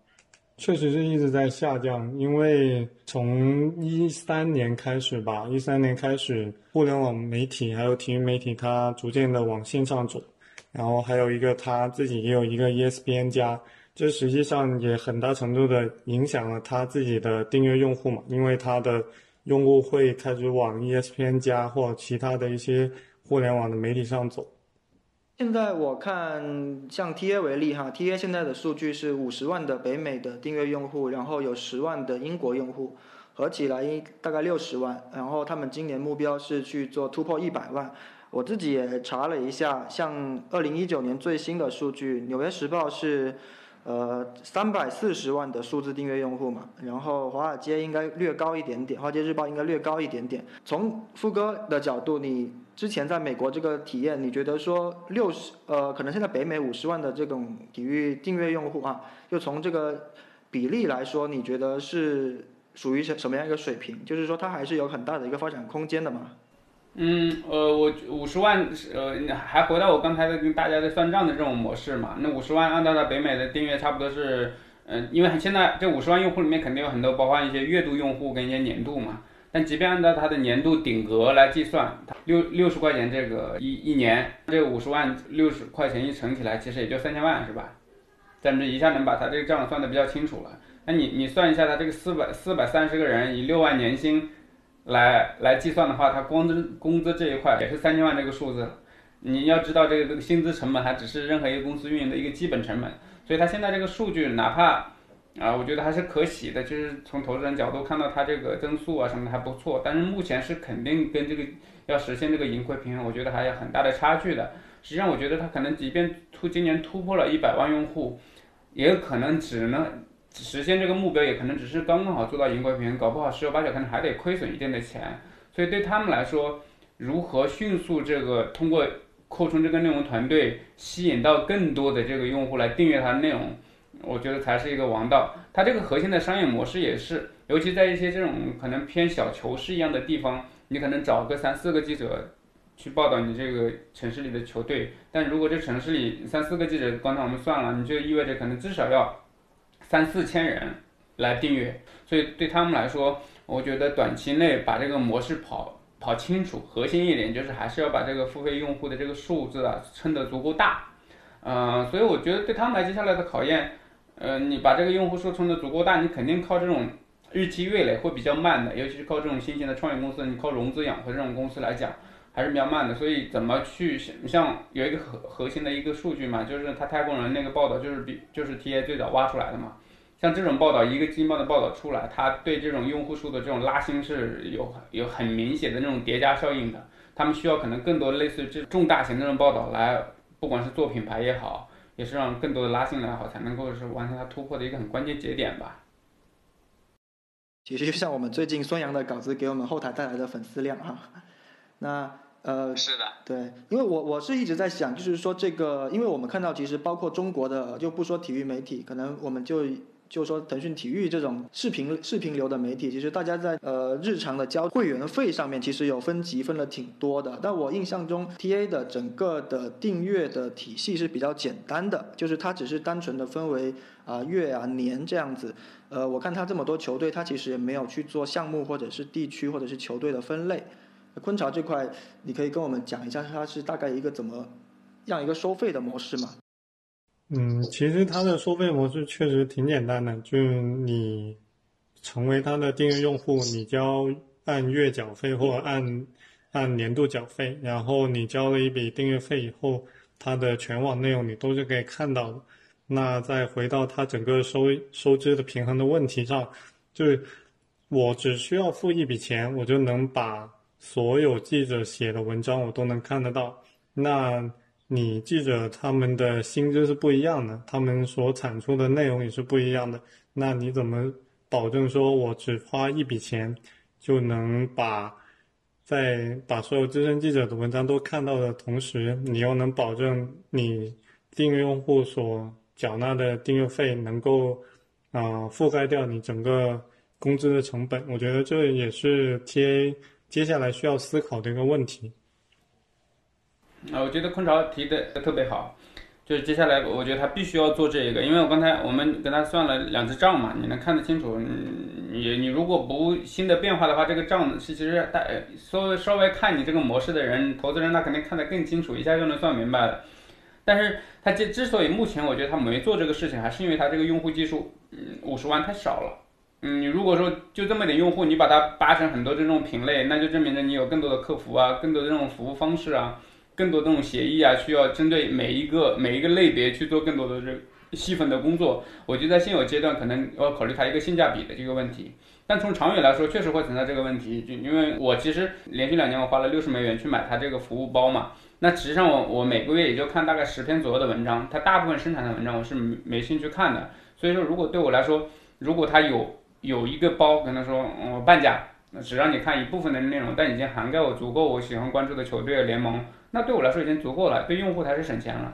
Speaker 3: 确实是一直在下降，因为从一三年开始吧，一三年开始，互联网媒体还有体育媒体，它逐渐的往线上走，然后还有一个他自己也有一个 ESPN 加，这实际上也很大程度的影响了他自己的订阅用户嘛，因为他的用户会开始往 ESPN 加或其他的一些互联网的媒体上走。
Speaker 1: 现在我看，像 TA 为例哈，TA 现在的数据是五十万的北美的订阅用户，然后有十万的英国用户，合起来大概六十万。然后他们今年目标是去做突破一百万。我自己也查了一下，像二零一九年最新的数据，《纽约时报》是呃三百四十万的数字订阅用户嘛，然后华尔街应该略高一点点，《华尔街日报》应该略高一点点。从副哥的角度，你。之前在美国这个体验，你觉得说六十呃，可能现在北美五十万的这种体育订阅用户啊，就从这个比例来说，你觉得是属于什什么样一个水平？就是说它还是有很大的一个发展空间的嘛？
Speaker 4: 嗯，呃，我五十万呃，还回到我刚才的跟大家在算账的这种模式嘛？那五十万按照在北美的订阅差不多是，嗯，因为现在这五十万用户里面肯定有很多包括一些月度用户跟一些年度嘛。但即便按照它的年度顶格来计算，六六十块钱这个一一年，这五十万六十块钱一乘起来，其实也就三千万，是吧？咱们一下能把它这个账算的比较清楚了。那你你算一下，它这个四百四百三十个人以六万年薪来来计算的话，它光资工资这一块也是三千万这个数字。你要知道，这个这个薪资成本还只是任何一个公司运营的一个基本成本，所以它现在这个数据哪怕。啊，我觉得还是可喜的，就是从投资人角度看到它这个增速啊什么的还不错，但是目前是肯定跟这个要实现这个盈亏平衡，我觉得还有很大的差距的。实际上，我觉得它可能即便突今年突破了一百万用户，也可能只能实现这个目标，也可能只是刚刚好做到盈亏平衡，搞不好十有八九可能还得亏损一定的钱。所以对他们来说，如何迅速这个通过扩充这个内容团队，吸引到更多的这个用户来订阅它的内容。我觉得才是一个王道。它这个核心的商业模式也是，尤其在一些这种可能偏小球市一样的地方，你可能找个三四个记者去报道你这个城市里的球队，但如果这城市里三四个记者，刚才我们算了，你就意味着可能至少要三四千人来订阅，所以对他们来说，我觉得短期内把这个模式跑跑清楚，核心一点就是还是要把这个付费用户的这个数字啊撑得足够大。嗯，所以我觉得对他们来接下来的考验，呃，你把这个用户数撑得足够大，你肯定靠这种日积月累会比较慢的，尤其是靠这种新型的创业公司，你靠融资养活这种公司来讲，还是比较慢的。所以怎么去像有一个核核心的一个数据嘛，就是他太空人那个报道，就是比就是 TA 最早挖出来的嘛。像这种报道，一个金报的报道出来，它对这种用户数的这种拉新是有有很明显的那种叠加效应的。他们需要可能更多类似于这重大型的这种报道来。不管是做品牌也好，也是让更多的拉新来好，才能够是完成它突破的一个很关键节点吧。
Speaker 1: 其实就像我们最近孙杨的稿子给我们后台带来的粉丝量哈，那呃
Speaker 2: 是的，
Speaker 1: 对，因为我我是一直在想，就是说这个，因为我们看到其实包括中国的，就不说体育媒体，可能我们就。就是说，腾讯体育这种视频视频流的媒体，其实大家在呃日常的交会员费上面，其实有分级分的挺多的。但我印象中，TA 的整个的订阅的体系是比较简单的，就是它只是单纯的分为啊月啊年这样子。呃，我看它这么多球队，它其实也没有去做项目或者是地区或者是球队的分类。昆潮这块，你可以跟我们讲一下，它是大概一个怎么样一个收费的模式吗？
Speaker 3: 嗯，其实它的收费模式确实挺简单的，就是你成为它的订阅用户，你交按月缴费或按按年度缴费，然后你交了一笔订阅费以后，它的全网内容你都是可以看到的。那再回到它整个收收支的平衡的问题上，就是我只需要付一笔钱，我就能把所有记者写的文章我都能看得到。那你记者他们的薪资是不一样的，他们所产出的内容也是不一样的。那你怎么保证说我只花一笔钱就能把在把所有资深记者的文章都看到的同时，你又能保证你订阅用户所缴纳的订阅费能够啊覆盖掉你整个工资的成本？我觉得这也是 TA 接下来需要思考的一个问题。
Speaker 4: 啊，我觉得空巢提的特别好，就是接下来我觉得他必须要做这一个，因为我刚才我们跟他算了两次账嘛，你能看得清楚，你你如果不新的变化的话，这个账是其实大稍微稍微看你这个模式的人，投资人他肯定看得更清楚，一下就能算明白了。但是他之之所以目前我觉得他没做这个事情，还是因为他这个用户基数，嗯，五十万太少了。嗯，你如果说就这么点用户，你把它扒成很多这种品类，那就证明着你有更多的客服啊，更多的这种服务方式啊。更多这种协议啊，需要针对每一个每一个类别去做更多的这细分的工作。我觉得在现有阶段可能要考虑它一个性价比的这个问题。但从长远来说，确实会存在这个问题。就因为我其实连续两年我花了六十美元去买它这个服务包嘛，那实际上我我每个月也就看大概十篇左右的文章，它大部分生产的文章我是没兴趣看的。所以说，如果对我来说，如果它有有一个包，可能说我半价，只让你看一部分的内容，但已经涵盖我足够我喜欢关注的球队联盟。那对我来说已经足够了，对用户他是省钱了。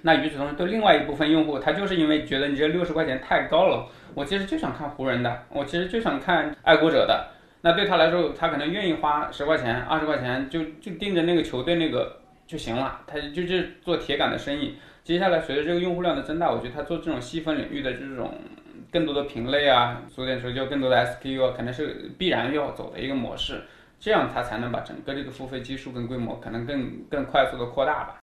Speaker 4: 那与此同时，对另外一部分用户，他就是因为觉得你这六十块钱太高了，我其实就想看湖人的，我其实就想看爱国者的。那对他来说，他可能愿意花十块钱、二十块钱，就就盯着那个球队那个就行了，他就是做铁杆的生意。接下来随着这个用户量的增大，我觉得他做这种细分领域的这种更多的品类啊，俗点说就更多的 SKU 啊，可能是必然要走的一个模式。这样它才能把整个这个付费基数跟规模可能更更快速的扩大吧。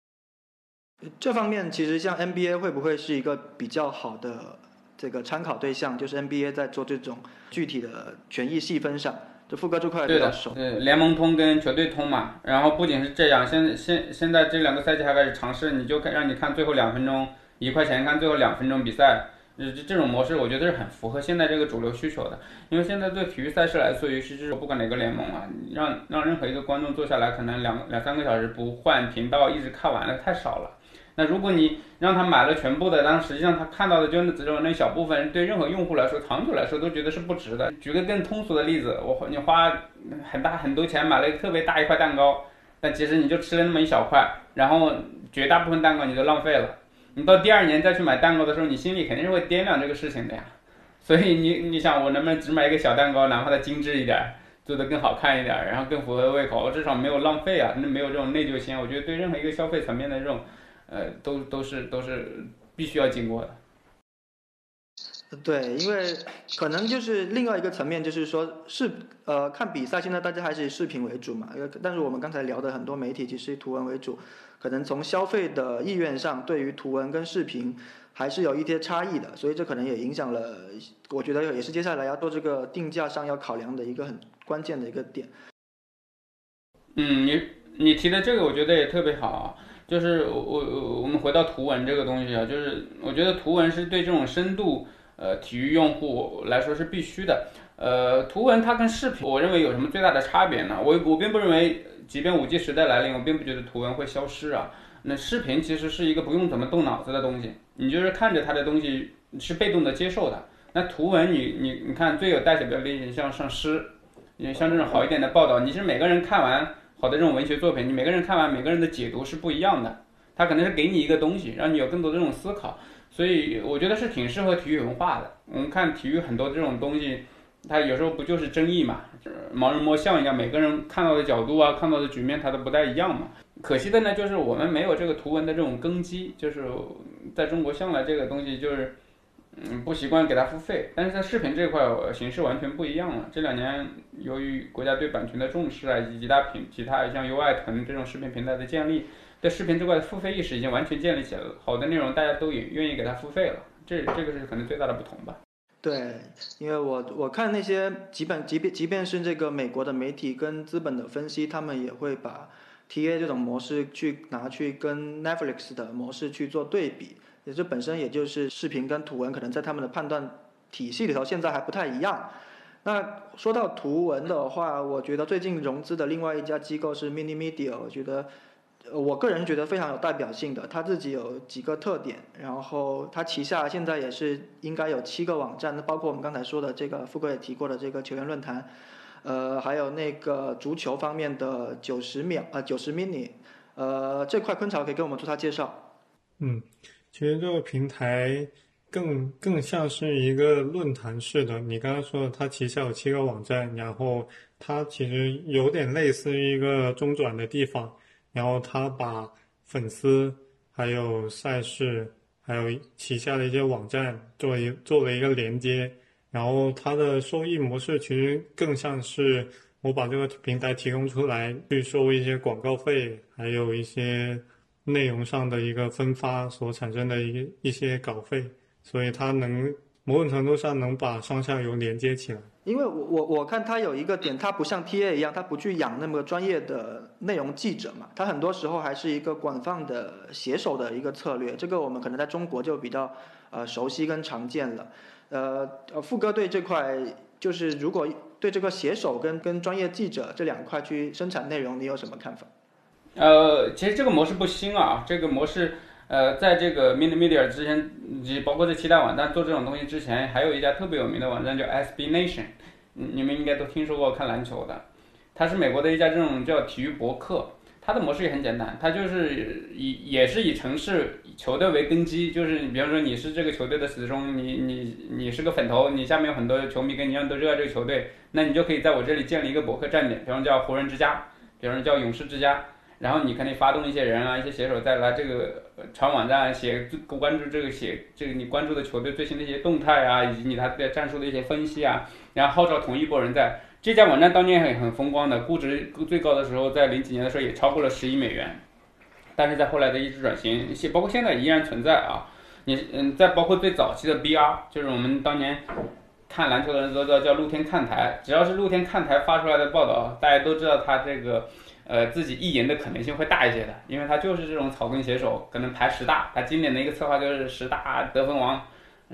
Speaker 1: 这方面其实像 NBA 会不会是一个比较好的这个参考对象？就是 NBA 在做这种具体的权益细分上，就副哥这块比较熟。
Speaker 4: 对，联盟通跟球队通嘛。然后不仅是这样，现现现在这两个赛季还开始尝试，你就看让你看最后两分钟一块钱看最后两分钟比赛。这这种模式，我觉得是很符合现在这个主流需求的。因为现在对体育赛事来说，尤其是不管哪个联盟啊，让让任何一个观众坐下来，可能两两三个小时不换频道一直看完了太少了。那如果你让他买了全部的，但实际上他看到的就只有那小部分，对任何用户来说，长久来说都觉得是不值的。举个更通俗的例子，我你花很大很多钱买了一个特别大一块蛋糕，但其实你就吃了那么一小块，然后绝大部分蛋糕你都浪费了。你到第二年再去买蛋糕的时候，你心里肯定是会掂量这个事情的呀。所以你你想，我能不能只买一个小蛋糕，哪怕它精致一点，做的更好看一点，然后更符合胃口，我至少没有浪费啊，那没有这种内疚心。我觉得对任何一个消费层面的这种，呃，都都是都是必须要经过的。
Speaker 1: 对，因为可能就是另外一个层面，就是说视呃看比赛，现在大家还是以视频为主嘛。但是我们刚才聊的很多媒体其实以图文为主，可能从消费的意愿上，对于图文跟视频还是有一些差异的，所以这可能也影响了，我觉得也是接下来要做这个定价上要考量的一个很关键的一个点。
Speaker 4: 嗯，你你提的这个我觉得也特别好，就是我我我们回到图文这个东西啊，就是我觉得图文是对这种深度。呃，体育用户来说是必须的。呃，图文它跟视频，我认为有什么最大的差别呢？我我并不认为，即便五 G 时代来临，我并不觉得图文会消失啊。那视频其实是一个不用怎么动脑子的东西，你就是看着它的东西是被动的接受的。那图文，你你你看最有代表的例子，像像诗，你像这种好一点的报道，你是每个人看完好的这种文学作品，你每个人看完每个人的解读是不一样的，他可能是给你一个东西，让你有更多的这种思考。所以我觉得是挺适合体育文化的。我们看体育很多这种东西，它有时候不就是争议嘛，盲人摸象一样，每个人看到的角度啊，看到的局面它都不太一样嘛。可惜的呢，就是我们没有这个图文的这种根基，就是在中国向来这个东西就是，嗯，不习惯给它付费。但是在视频这块形式完全不一样了。这两年由于国家对版权的重视啊，以及其他平其他像优爱腾这种视频平台的建立。在视频这块的付费意识已经完全建立起来了，好的内容大家都也愿意给他付费了，这这个是可能最大的不同吧。
Speaker 1: 对，因为我我看那些基本即便即便是这个美国的媒体跟资本的分析，他们也会把 TA 这种模式去拿去跟 Netflix 的模式去做对比，也这本身也就是视频跟图文可能在他们的判断体系里头现在还不太一样。那说到图文的话，我觉得最近融资的另外一家机构是 Mini Media，我觉得。我个人觉得非常有代表性的，他自己有几个特点，然后他旗下现在也是应该有七个网站，那包括我们刚才说的这个富哥也提过的这个球员论坛，呃，还有那个足球方面的九十秒呃九十 mini，呃，这块昆潮可以跟我们做下介绍。
Speaker 3: 嗯，其实这个平台更更像是一个论坛式的，你刚刚说的，它旗下有七个网站，然后它其实有点类似于一个中转的地方。然后他把粉丝、还有赛事、还有旗下的一些网站作为作为一个连接，然后它的收益模式其实更像是我把这个平台提供出来去收一些广告费，还有一些内容上的一个分发所产生的一一些稿费，所以它能某种程度上能把上下游连接起来。
Speaker 1: 因为我我我看它有一个点，它不像 TA 一样，它不去养那么专业的内容记者嘛，它很多时候还是一个广泛的写手的一个策略。这个我们可能在中国就比较呃熟悉跟常见了。呃呃，富哥对这块就是如果对这个写手跟跟专业记者这两块去生产内容，你有什么看法？
Speaker 4: 呃，其实这个模式不新啊，这个模式。呃，在这个 Mini Media 之前，及包括这七大网站做这种东西之前，还有一家特别有名的网站叫 SB Nation，你们应该都听说过看篮球的，它是美国的一家这种叫体育博客，它的模式也很简单，它就是以也是以城市球队为根基，就是你比方说你是这个球队的死忠，你你你是个粉头，你下面有很多球迷跟你一样都热爱这个球队，那你就可以在我这里建立一个博客站点，比方叫湖人之家，比方叫勇士之家。然后你可以发动一些人啊，一些写手再来这个传网站写关注这个写这个你关注的球队最新的一些动态啊，以及你他的战术的一些分析啊，然后号召同一波人在这家网站当年很很风光的，估值最高的时候在零几年的时候也超过了十亿美元，但是在后来的一直转型，现包括现在依然存在啊。你嗯，在包括最早期的 BR，就是我们当年看篮球的人都知道叫露天看台，只要是露天看台发出来的报道，大家都知道他这个。呃，自己意淫的可能性会大一些的，因为他就是这种草根写手，可能排十大，他今年的一个策划就是十大得分王，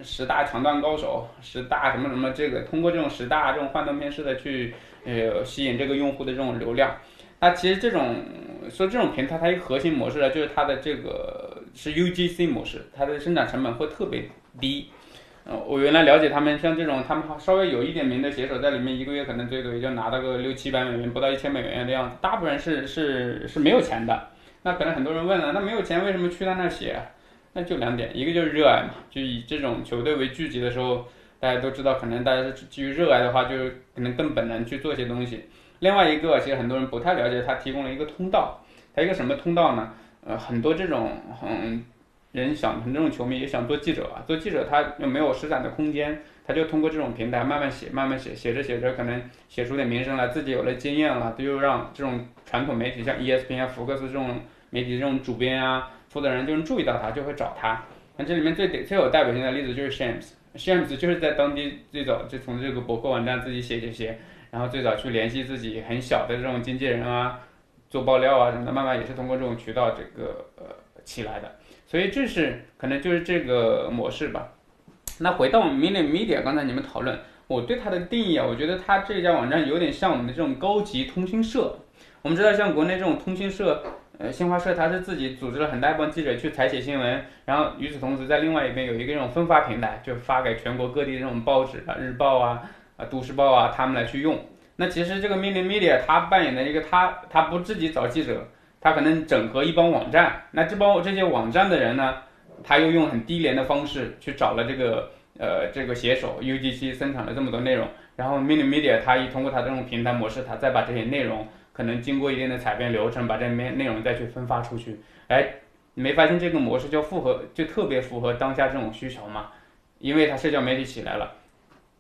Speaker 4: 十大抢断高手，十大什么什么，这个通过这种十大这种幻灯片式的去呃吸引这个用户的这种流量。那其实这种说这种平台它一个核心模式呢，就是它的这个是 UGC 模式，它的生产成本会特别低。呃，我原来了解他们，像这种他们稍微有一点名的写手，在里面一个月可能最多也就拿到个六七百美元，不到一千美元的样子。大部分人是是是没有钱的。那可能很多人问了，那没有钱为什么去他那写？那就两点，一个就是热爱嘛，就以这种球队为聚集的时候，大家都知道，可能大家是基于热爱的话，就可能更本能去做一些东西。另外一个，其实很多人不太了解，他提供了一个通道，他一个什么通道呢？呃，很多这种嗯人想成这种球迷，也想做记者啊，做记者他又没有施展的空间，他就通过这种平台慢慢写，慢慢写，写着写着可能写出点名声来，自己有了经验了，他又让这种传统媒体像 ESPN 啊、福克斯这种媒体这种主编啊、负责人就能注意到他，就会找他。那这里面最最有代表性的例子就是 Shams，Shams 就是在当地最早就从这个博客网站自己写写写。然后最早去联系自己很小的这种经纪人啊，做爆料啊什么的，慢慢也是通过这种渠道这个呃起来的。所以这是可能就是这个模式吧。那回到我们 Mini Media，刚才你们讨论，我对它的定义啊，我觉得它这家网站有点像我们的这种高级通讯社。我们知道像国内这种通讯社，呃，新华社它是自己组织了很大一帮记者去采写新闻，然后与此同时在另外一边有一个这种分发平台，就发给全国各地的这种报纸啊、日报啊啊。都市报啊，他们来去用。那其实这个 Mini Media 它扮演的一个，它它不自己找记者，它可能整合一帮网站。那这帮这些网站的人呢，他又用很低廉的方式去找了这个呃这个写手 UGC 生产了这么多内容。然后 Mini Media 它一通过它这种平台模式，它再把这些内容可能经过一定的采编流程，把这面内容再去分发出去。哎，你没发现这个模式就符合，就特别符合当下这种需求吗？因为它社交媒体起来了。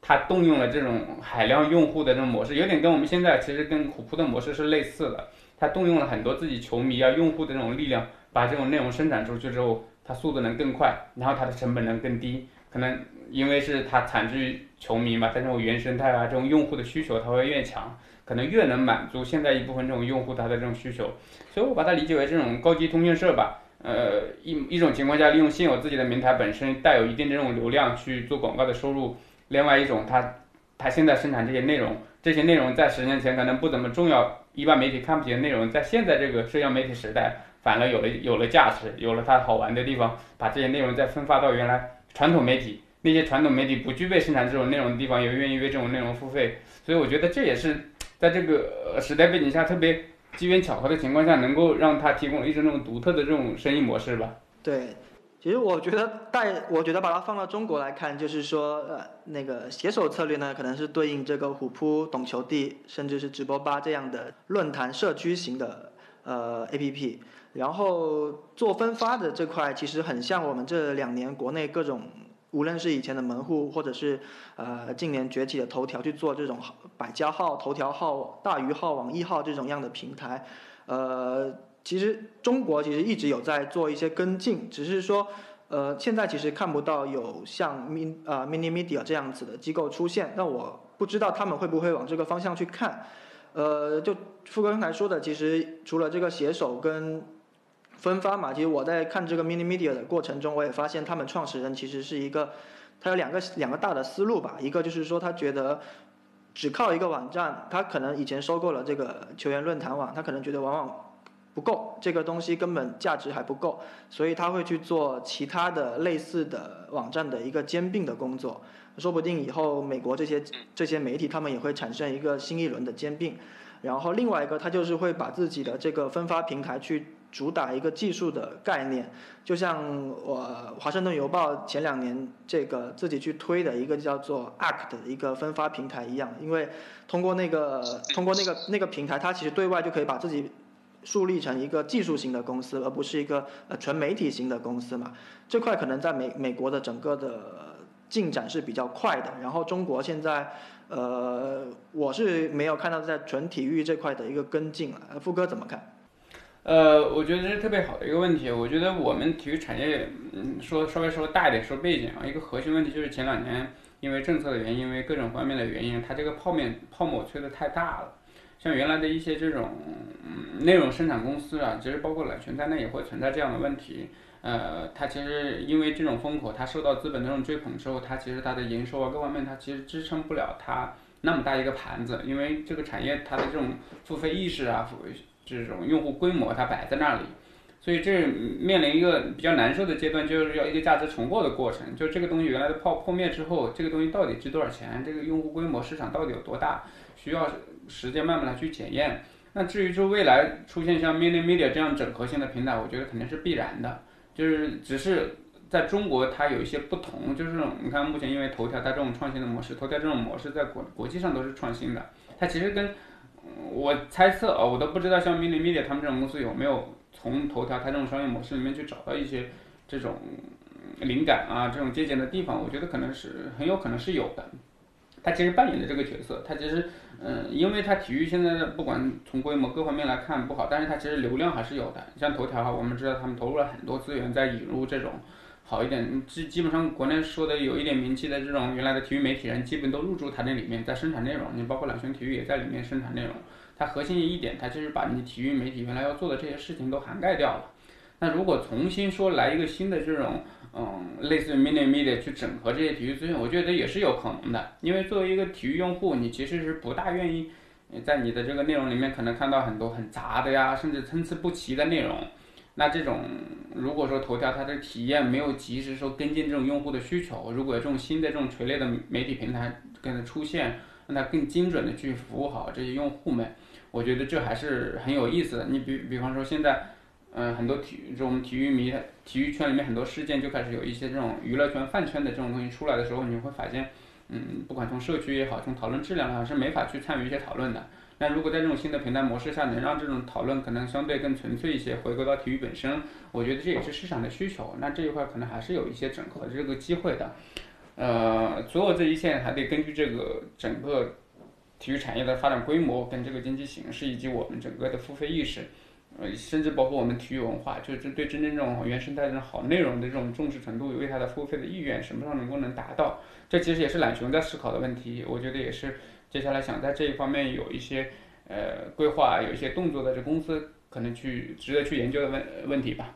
Speaker 4: 它动用了这种海量用户的这种模式，有点跟我们现在其实跟虎扑的模式是类似的。它动用了很多自己球迷啊、用户的这种力量，把这种内容生产出去之后，它速度能更快，然后它的成本能更低。可能因为是它产自于球迷嘛，在这种原生态啊、这种用户的需求，它会越强，可能越能满足现在一部分这种用户他的这种需求。所以我把它理解为这种高级通讯社吧。呃，一一种情况下，利用现有自己的平台本身带有一定的这种流量去做广告的收入。另外一种，它，它现在生产这些内容，这些内容在十年前可能不怎么重要，一般媒体看不起的内容，在现在这个社交媒体时代，反而有了有了价值，有了它好玩的地方，把这些内容再分发到原来传统媒体，那些传统媒体不具备生产这种内容的地方，也愿意为这种内容付费。所以我觉得这也是在这个时代背景下特别机缘巧合的情况下，能够让它提供一种那种独特的这种生意模式吧。
Speaker 1: 对。其实我觉得带，我觉得把它放到中国来看，就是说，呃，那个携手策略呢，可能是对应这个虎扑、懂球帝，甚至是直播吧这样的论坛社区型的呃 A P P。然后做分发的这块，其实很像我们这两年国内各种，无论是以前的门户，或者是呃近年崛起的头条去做这种百家号、头条号、大鱼号、网易号这种样的平台，呃。其实中国其实一直有在做一些跟进，只是说，呃，现在其实看不到有像 min 啊 mini media 这样子的机构出现。那我不知道他们会不会往这个方向去看。呃，就富哥刚才说的，其实除了这个携手跟分发嘛，其实我在看这个 mini media 的过程中，我也发现他们创始人其实是一个，他有两个两个大的思路吧。一个就是说他觉得只靠一个网站，他可能以前收购了这个球员论坛网，他可能觉得往往。不够，这个东西根本价值还不够，所以他会去做其他的类似的网站的一个兼并的工作，说不定以后美国这些这些媒体他们也会产生一个新一轮的兼并，然后另外一个他就是会把自己的这个分发平台去主打一个技术的概念，就像我华盛顿邮报前两年这个自己去推的一个叫做 Arc 的一个分发平台一样，因为通过那个通过那个那个平台，它其实对外就可以把自己。树立成一个技术型的公司，而不是一个呃纯媒体型的公司嘛？这块可能在美美国的整个的进展是比较快的。然后中国现在，呃，我是没有看到在纯体育这块的一个跟进了。富哥怎么看？
Speaker 4: 呃，我觉得这是特别好的一个问题。我觉得我们体育产业，嗯，说稍微说大一点说背景啊，一个核心问题就是前两年因为政策的原因，因为各种方面的原因，它这个泡面泡沫吹得太大了。像原来的一些这种嗯内容生产公司啊，其实包括揽泉在内也会存在这样的问题。呃，它其实因为这种风口，它受到资本的这种追捧之后，它其实它的营收啊各方面，它其实支撑不了它那么大一个盘子。因为这个产业它的这种付费意识啊，这种用户规模它摆在那里，所以这面临一个比较难受的阶段，就是要一个价值重构的过程。就这个东西原来的泡破灭之后，这个东西到底值多少钱？这个用户规模市场到底有多大？需要。时间慢慢来去检验。那至于说未来出现像 Mini Media 这样整合性的平台，我觉得肯定是必然的。就是只是在中国它有一些不同，就是你看目前因为头条它这种创新的模式，头条这种模式在国国际上都是创新的，它其实跟我猜测啊，我都不知道像 Mini Media 他们这种公司有没有从头条它这种商业模式里面去找到一些这种灵感啊，这种借鉴的地方，我觉得可能是很有可能是有的。他其实扮演的这个角色，他其实，嗯，因为他体育现在的不管从规模各方面来看不好，但是他其实流量还是有的。像头条哈，我们知道他们投入了很多资源在引入这种好一点，基基本上国内说的有一点名气的这种原来的体育媒体人，基本都入驻他那里面，在生产内容。你包括懒熊体育也在里面生产内容。它核心一点，它就是把你体育媒体原来要做的这些事情都涵盖掉了。那如果重新说来一个新的这种，嗯，类似于 mini media 去整合这些体育资讯，我觉得也是有可能的。因为作为一个体育用户，你其实是不大愿意在你的这个内容里面可能看到很多很杂的呀，甚至参差不齐的内容。那这种如果说头条它的体验没有及时说跟进这种用户的需求，如果这种新的这种垂类的媒体平台跟着出现，让它更精准的去服务好这些用户们，我觉得这还是很有意思的。你比比方说现在。嗯，很多体育这种体育迷，体育圈里面很多事件就开始有一些这种娱乐圈饭圈的这种东西出来的时候，你会发现，嗯，不管从社区也好，从讨论质量上是没法去参与一些讨论的。那如果在这种新的平台模式下，能让这种讨论可能相对更纯粹一些，回归到体育本身，我觉得这也是市场的需求。那这一块可能还是有一些整合这个机会的。呃，所有这一切还得根据这个整个体育产业的发展规模跟这个经济形势以及我们整个的付费意识。呃，甚至包括我们体育文化，就是对真正这种原生态这种好内容的这种重视程度，为它的付费的意愿什么时候能够能达到？这其实也是懒熊在思考的问题。我觉得也是接下来想在这一方面有一些呃规划，有一些动作的这公司可能去值得去研究的问问题吧。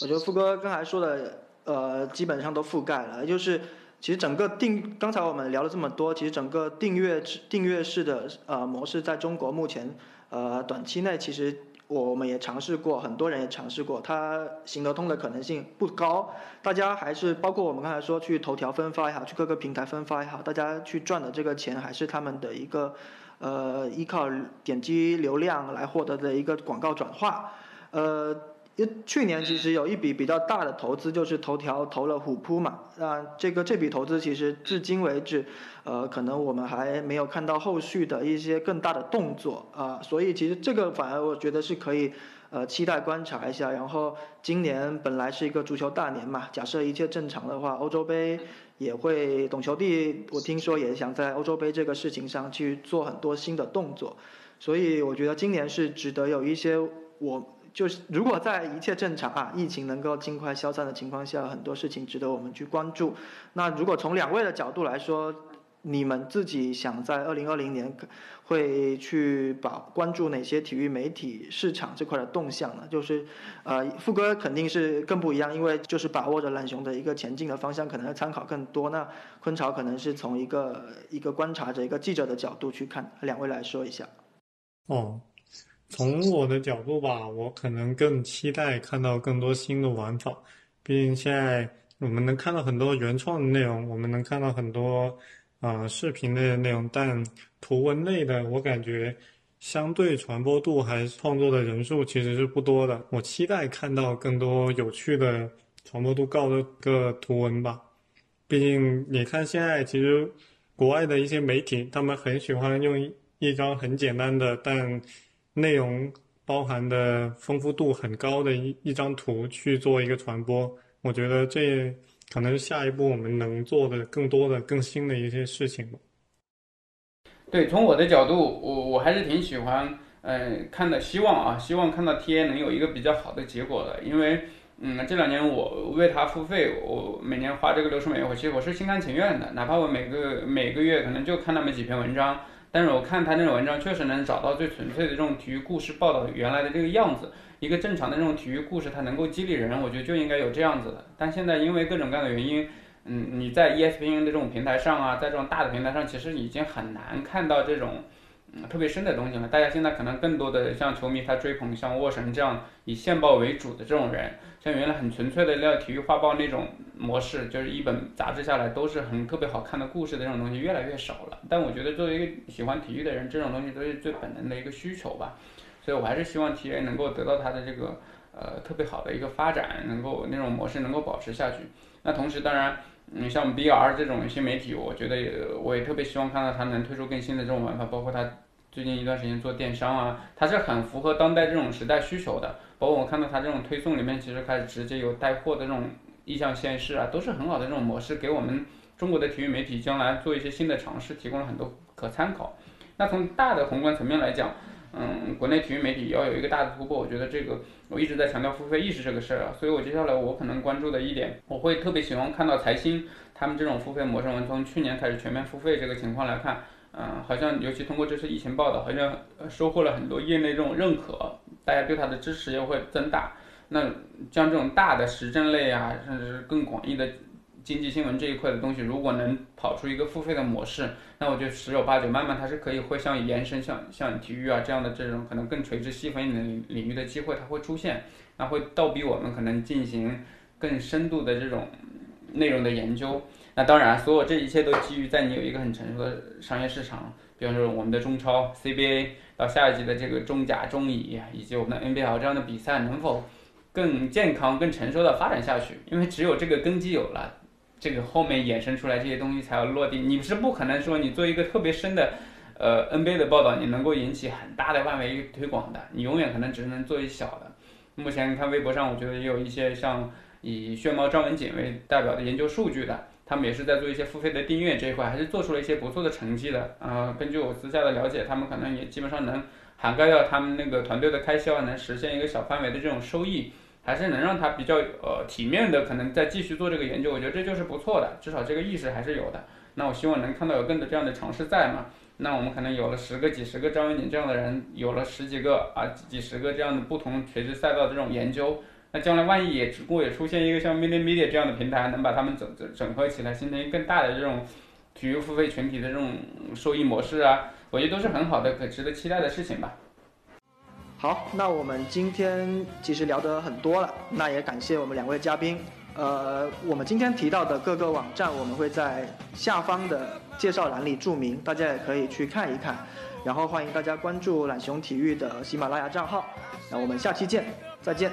Speaker 1: 我觉得富哥刚才说的呃基本上都覆盖了，就是其实整个订刚才我们聊了这么多，其实整个订阅订阅式的呃模式在中国目前。呃，短期内其实我们也尝试过，很多人也尝试过，它行得通的可能性不高。大家还是包括我们刚才说去头条分发也好，去各个平台分发也好，大家去赚的这个钱还是他们的一个呃依靠点击流量来获得的一个广告转化，呃。因为去年其实有一笔比较大的投资，就是头条投了虎扑嘛，那，这个这笔投资其实至今为止，呃，可能我们还没有看到后续的一些更大的动作啊，所以其实这个反而我觉得是可以，呃，期待观察一下。然后今年本来是一个足球大年嘛，假设一切正常的话，欧洲杯也会，懂球帝我听说也想在欧洲杯这个事情上去做很多新的动作，所以我觉得今年是值得有一些我。就是如果在一切正常啊，疫情能够尽快消散的情况下，很多事情值得我们去关注。那如果从两位的角度来说，你们自己想在二零二零年会去把关注哪些体育媒体市场这块的动向呢？就是呃，富哥肯定是更不一样，因为就是把握着懒熊的一个前进的方向，可能要参考更多。那昆潮可能是从一个一个观察者、一个记者的角度去看，两位来说一下。
Speaker 3: 哦。从我的角度吧，我可能更期待看到更多新的玩法。毕竟现在我们能看到很多原创的内容，我们能看到很多啊视频类的内容，但图文类的，我感觉相对传播度还创作的人数其实是不多的。我期待看到更多有趣的、传播度高的个图文吧。毕竟你看现在其实国外的一些媒体，他们很喜欢用一张很简单的，但内容包含的丰富度很高的一一张图去做一个传播，我觉得这可能是下一步我们能做的更多的、更新的一些事情。
Speaker 4: 对，从我的角度，我我还是挺喜欢，嗯，看的，希望啊，希望看到 TA 能有一个比较好的结果的，因为，嗯，这两年我为他付费，我每年花这个六十美元，其实我是心甘情愿的，哪怕我每个每个月可能就看那么几篇文章。但是我看他那种文章，确实能找到最纯粹的这种体育故事报道原来的这个样子。一个正常的这种体育故事，它能够激励人，我觉得就应该有这样子的。但现在因为各种各样的原因，嗯，你在 ESPN 的这种平台上啊，在这种大的平台上，其实已经很难看到这种。特别深的东西了。大家现在可能更多的像球迷他追捧像沃神这样以线报为主的这种人，像原来很纯粹的那体育画报那种模式，就是一本杂志下来都是很特别好看的故事的这种东西越来越少了。但我觉得作为一个喜欢体育的人，这种东西都是最本能的一个需求吧。所以我还是希望 TA 能够得到它的这个呃特别好的一个发展，能够那种模式能够保持下去。那同时，当然，嗯，像 BR 这种新媒体，我觉得也我也特别希望看到它能推出更新的这种玩法，包括它最近一段时间做电商啊，它是很符合当代这种时代需求的。包括我看到它这种推送里面，其实开始直接有带货的这种意向显示啊，都是很好的这种模式，给我们中国的体育媒体将来做一些新的尝试提供了很多可参考。那从大的宏观层面来讲，嗯，国内体育媒体要有一个大的突破，我觉得这个我一直在强调付费意识这个事儿啊，所以我接下来我可能关注的一点，我会特别喜欢看到财新他们这种付费模式，我们从去年开始全面付费这个情况来看。嗯，好像尤其通过这次疫情报道，好像收获了很多业内这种认可，大家对它的支持也会增大。那像这种大的时政类啊，甚至更广义的经济新闻这一块的东西，如果能跑出一个付费的模式，那我觉得十有八九，慢慢它是可以会像延伸像像体育啊这样的这种可能更垂直细分一点领域的机会，它会出现，那会倒逼我们可能进行更深度的这种内容的研究。那当然，所有这一切都基于在你有一个很成熟的商业市场，比方说我们的中超、CBA 到下一级的这个中甲、中乙，以及我们的 NBA 这样的比赛能否更健康、更成熟的发展下去？因为只有这个根基有了，这个后面衍生出来这些东西才要落地。你是不可能说你做一个特别深的，呃 NBA 的报道，你能够引起很大的范围推广的，你永远可能只能做一小的。目前看微博上，我觉得也有一些像以炫猫张文锦为代表的研究数据的。他们也是在做一些付费的订阅这一块，还是做出了一些不错的成绩的。呃，根据我私下的了解，他们可能也基本上能涵盖掉他们那个团队的开销，能实现一个小范围的这种收益，还是能让他比较呃体面的，可能再继续做这个研究。我觉得这就是不错的，至少这个意识还是有的。那我希望能看到有更多这样的尝试在嘛。那我们可能有了十个、几十个张文景这样的人，有了十几个啊、几十个这样的不同垂直赛道的这种研究。那将来万一也如果也出现一个像 Mini Media 这样的平台，能把他们整整整合起来，形成一个更大的这种体育付费群体的这种收益模式啊，我觉得都是很好的、可值得期待的事情吧。
Speaker 1: 好，那我们今天其实聊得很多了，那也感谢我们两位嘉宾。呃，我们今天提到的各个网站，我们会在下方的介绍栏里注明，大家也可以去看一看。然后欢迎大家关注懒熊体育的喜马拉雅账号。那我们下期见，再见。